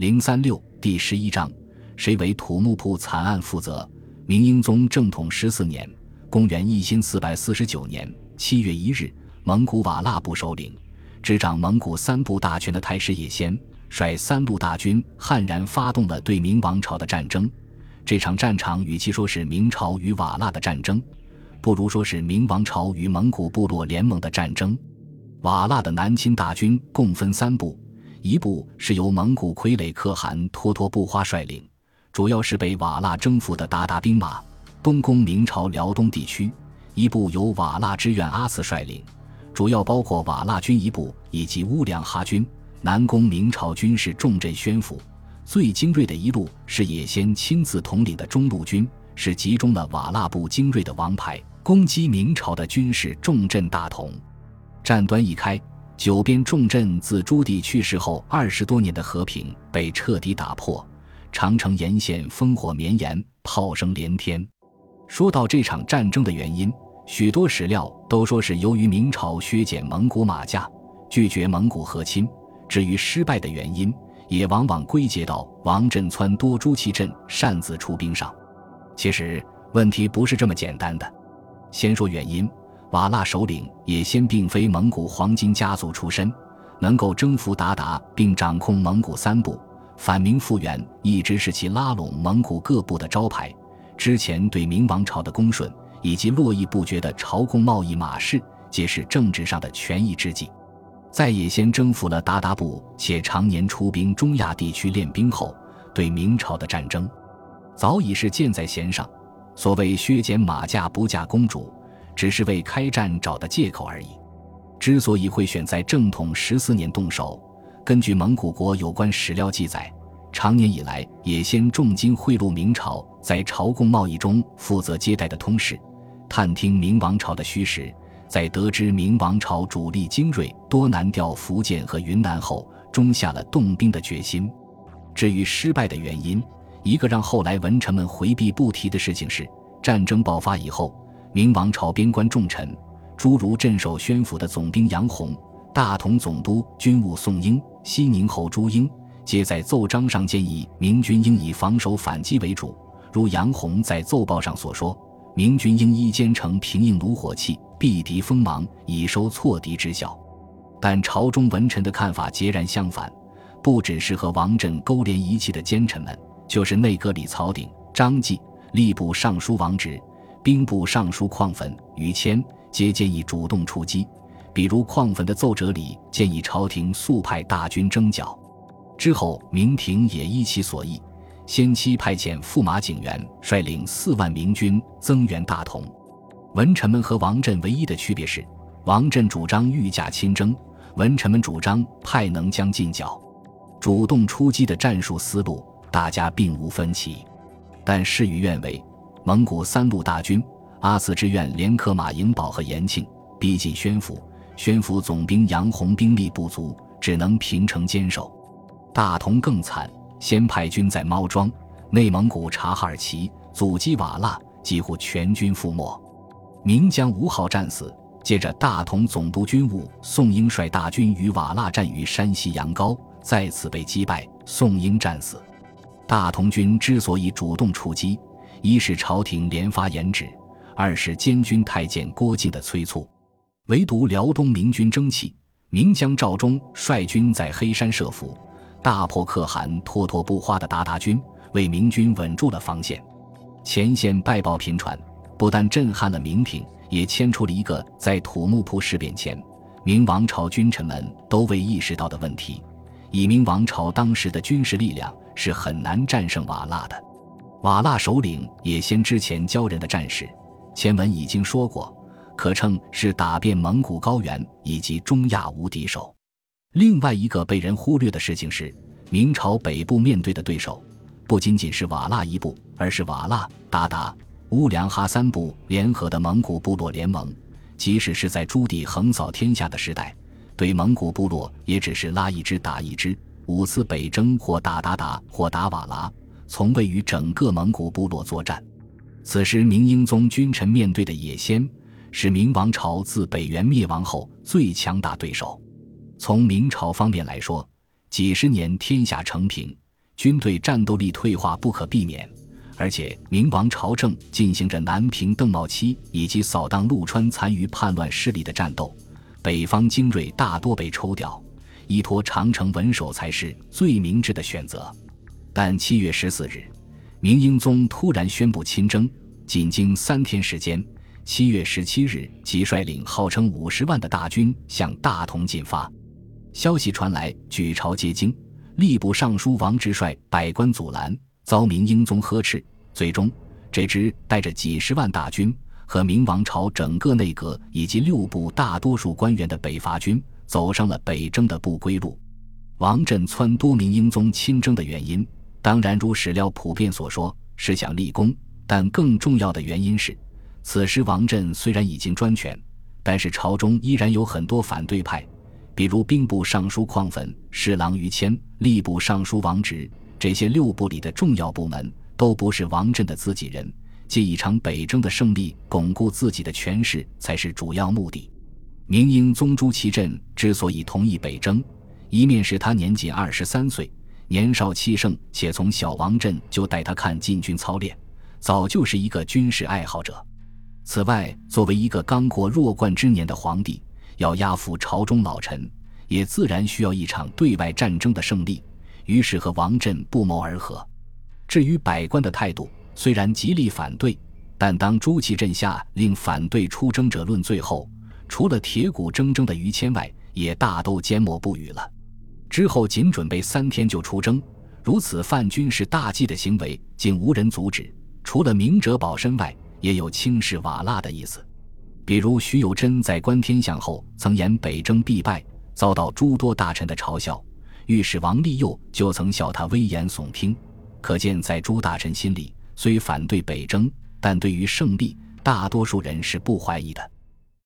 零三六第十一章，谁为土木堡惨案负责？明英宗正统十四年，公元一千四百四九年七月一日，蒙古瓦剌部首领、执掌蒙古三部大权的太师也先，率三路大军悍然发动了对明王朝的战争。这场战场与其说是明朝与瓦剌的战争，不如说是明王朝与蒙古部落联盟的战争。瓦剌的南侵大军共分三部，一部是由蒙古傀儡可汗脱脱不花率领，主要是被瓦剌征服的鞑靼兵马，东攻明朝辽东地区；一部由瓦剌之愿阿次率领，主要包括瓦剌军一部以及乌良哈军，南攻明朝军事重镇宣府。最精锐的一路是野先亲自统领的中路军，是集中了瓦剌部精锐的王牌，攻击明朝的军事重镇大同。战端一开，九边重镇自朱棣去世后二十多年的和平被彻底打破，长城沿线烽火绵延，炮声连天。说到这场战争的原因，许多史料都说是由于明朝削减蒙古马价，拒绝蒙古和亲。至于失败的原因，也往往归结到王振川多朱祁镇擅自出兵上。其实问题不是这么简单的。先说原因。瓦剌首领也先并非蒙古黄金家族出身，能够征服鞑靼并掌控蒙古三部，反明复原一直是其拉拢蒙古各部的招牌。之前对明王朝的恭顺以及络绎不绝的朝贡贸易马氏，皆是政治上的权宜之计。在也先征服了鞑靼部，且常年出兵中亚地区练兵后，对明朝的战争早已是箭在弦上。所谓削减马价不嫁公主。只是为开战找的借口而已。之所以会选在正统十四年动手，根据蒙古国有关史料记载，长年以来也先重金贿赂明朝，在朝贡贸易中负责接待的通事，探听明王朝的虚实，在得知明王朝主力精锐多南调福建和云南后，终下了动兵的决心。至于失败的原因，一个让后来文臣们回避不提的事情是，战争爆发以后。明王朝边关重臣，诸如镇守宣府的总兵杨洪、大同总督军务宋英、西宁侯朱英，皆在奏章上建议明军应以防守反击为主。如杨洪在奏报上所说：“明军应依坚城平应炉火器，避敌锋芒，以收挫敌之效。”但朝中文臣的看法截然相反，不只是和王振勾连一气的奸臣们，就是内阁里曹鼎、张继、吏部尚书王直。兵部尚书况粉、于谦皆建议主动出击，比如况粉的奏折里建议朝廷速派大军征剿。之后，明廷也依其所意，先期派遣驸马景元率领四万明军增援大同。文臣们和王振唯一的区别是，王振主张御驾亲征，文臣们主张派能将进剿。主动出击的战术思路，大家并无分歧，但事与愿违。蒙古三路大军，阿次之愿连克马营堡和延庆，逼近宣府。宣府总兵杨洪兵力不足，只能平城坚守。大同更惨，先派军在猫庄、内蒙古察哈尔旗阻击瓦剌，几乎全军覆没。明将吴号战死。接着，大同总督军务宋英率大军与瓦剌战于山西阳高，再次被击败，宋英战死。大同军之所以主动出击。一是朝廷连发严旨，二是监军太监郭靖的催促，唯独辽东明军争气。明将赵忠率军在黑山设伏，大破可汗脱脱不花的鞑靼军，为明军稳住了防线。前线败报频传，不但震撼了明廷，也牵出了一个在土木堡事变前，明王朝君臣们都未意识到的问题：以明王朝当时的军事力量，是很难战胜瓦剌的。瓦剌首领也先之前教人的战士，前文已经说过，可称是打遍蒙古高原以及中亚无敌手。另外一个被人忽略的事情是，明朝北部面对的对手不仅仅是瓦剌一部，而是瓦剌、鞑靼、乌良哈三部联合的蒙古部落联盟。即使是在朱棣横扫天下的时代，对蒙古部落也只是拉一支打一支，五次北征或打鞑靼，或打瓦剌。从未与整个蒙古部落作战。此时，明英宗君臣面对的也先是明王朝自北元灭亡后最强大对手。从明朝方面来说，几十年天下承平，军队战斗力退化不可避免。而且，明王朝正进行着南平邓茂期以及扫荡陆川残余叛乱势力的战斗，北方精锐大多被抽调，依托长城稳守才是最明智的选择。但七月十四日，明英宗突然宣布亲征，仅经三天时间，七月十七日即率领号称五十万的大军向大同进发。消息传来，举朝皆惊，吏部尚书王直率百官阻拦。遭明英宗呵斥，最终这支带着几十万大军和明王朝整个内阁以及六部大多数官员的北伐军走上了北征的不归路。王振撺掇明英宗亲征的原因，当然如史料普遍所说是想立功，但更重要的原因是，此时王振虽然已经专权，但是朝中依然有很多反对派，比如兵部尚书况粉、侍郎于谦、吏部尚书王直。这些六部里的重要部门都不是王振的自己人，借一场北征的胜利巩固自己的权势才是主要目的。明英宗朱祁镇之所以同意北征，一面是他年仅二十三岁，年少气盛，且从小王振就带他看禁军操练，早就是一个军事爱好者。此外，作为一个刚过弱冠之年的皇帝，要压服朝中老臣，也自然需要一场对外战争的胜利。于是和王振不谋而合。至于百官的态度，虽然极力反对，但当朱祁镇下令反对出征者论罪后，除了铁骨铮铮的于谦外，也大都缄默不语了。之后仅准备三天就出征，如此犯军事大忌的行为，竟无人阻止。除了明哲保身外，也有轻视瓦剌的意思。比如徐有贞在观天象后，曾言北征必败，遭到诸多大臣的嘲笑。御史王立佑就曾笑他危言耸听，可见在诸大臣心里，虽反对北征，但对于胜利，大多数人是不怀疑的。